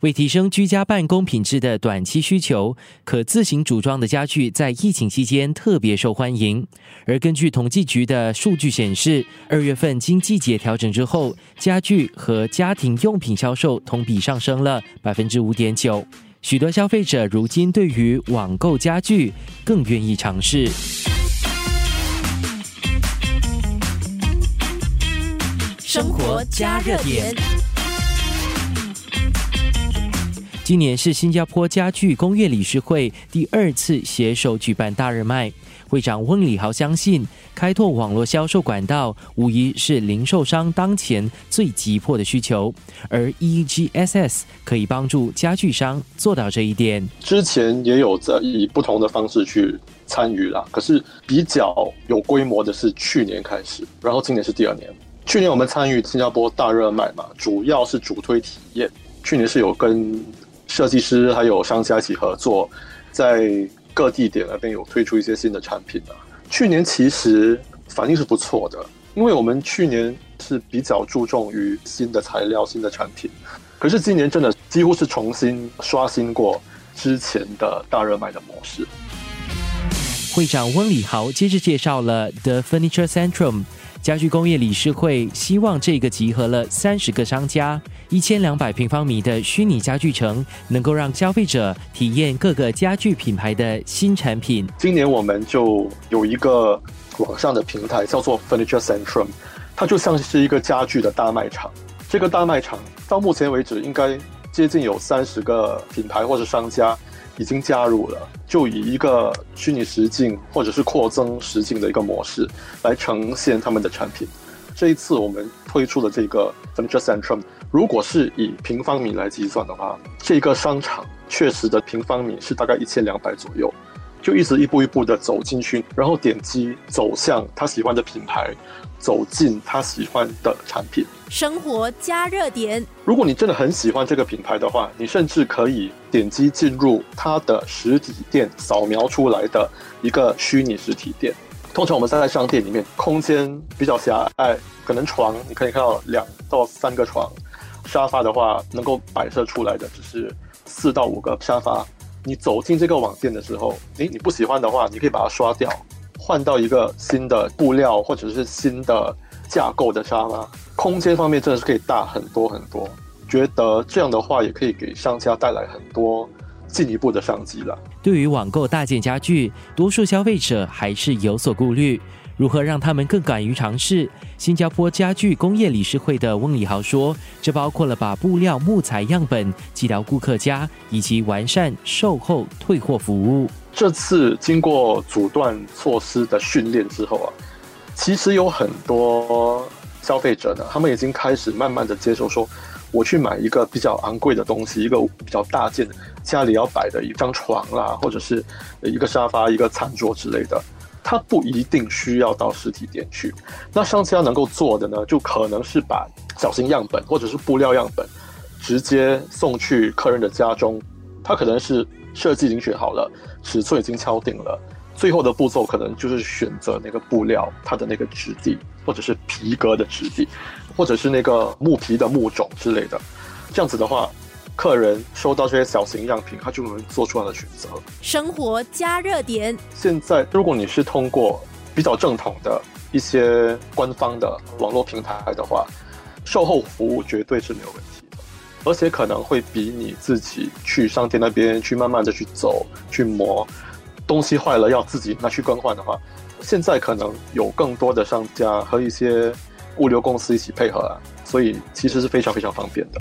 为提升居家办公品质的短期需求，可自行组装的家具在疫情期间特别受欢迎。而根据统计局的数据显示，二月份经季节调整之后，家具和家庭用品销售同比上升了百分之五点九。许多消费者如今对于网购家具更愿意尝试。生活加热点。今年是新加坡家具工业理事会第二次携手举办大热卖。会长温礼豪相信，开拓网络销售管道无疑是零售商当前最急迫的需求，而 EGSS 可以帮助家具商做到这一点。之前也有在以不同的方式去参与啦，可是比较有规模的是去年开始，然后今年是第二年。去年我们参与新加坡大热卖嘛，主要是主推体验。去年是有跟设计师还有商家一起合作，在各地点那边有推出一些新的产品啊。去年其实反应是不错的，因为我们去年是比较注重于新的材料、新的产品，可是今年真的几乎是重新刷新过之前的大热卖的模式。会长温礼豪接着介绍了 The Furniture Centrum。家具工业理事会希望这个集合了三十个商家、一千两百平方米的虚拟家具城，能够让消费者体验各个家具品牌的新产品。今年我们就有一个网上的平台叫做 Furniture Centrum，它就像是一个家具的大卖场。这个大卖场到目前为止应该接近有三十个品牌或者商家。已经加入了，就以一个虚拟实境或者是扩增实境的一个模式来呈现他们的产品。这一次我们推出的这个 Furniture Centrum，如果是以平方米来计算的话，这个商场确实的平方米是大概一千两百左右。就一直一步一步的走进去，然后点击走向他喜欢的品牌，走进他喜欢的产品。生活加热点。如果你真的很喜欢这个品牌的话，你甚至可以点击进入它的实体店，扫描出来的一个虚拟实体店。通常我们在商店里面，空间比较狭隘，可能床你可以看到两到三个床，沙发的话能够摆设出来的只是四到五个沙发。你走进这个网店的时候，诶，你不喜欢的话，你可以把它刷掉，换到一个新的布料或者是新的架构的沙发。空间方面真的是可以大很多很多，觉得这样的话也可以给商家带来很多进一步的商机了。对于网购大件家具，多数消费者还是有所顾虑。如何让他们更敢于尝试？新加坡家具工业理事会的翁礼豪说：“这包括了把布料、木材样本寄到顾客家，以及完善售后退货服务。这次经过阻断措施的训练之后啊，其实有很多消费者呢，他们已经开始慢慢的接受说，我去买一个比较昂贵的东西，一个比较大件，家里要摆的一张床啦，或者是一个沙发、一个餐桌之类的。”它不一定需要到实体店去，那商家能够做的呢，就可能是把小型样本或者是布料样本直接送去客人的家中，他可能是设计已经选好了，尺寸已经敲定了，最后的步骤可能就是选择那个布料它的那个质地，或者是皮革的质地，或者是那个木皮的木种之类的，这样子的话。客人收到这些小型样品，他就能做出他的选择。生活加热点。现在，如果你是通过比较正统的一些官方的网络平台的话，售后服务绝对是没有问题的，而且可能会比你自己去商店那边去慢慢的去走去磨，东西坏了要自己拿去更换的话，现在可能有更多的商家和一些物流公司一起配合啊，所以其实是非常非常方便的。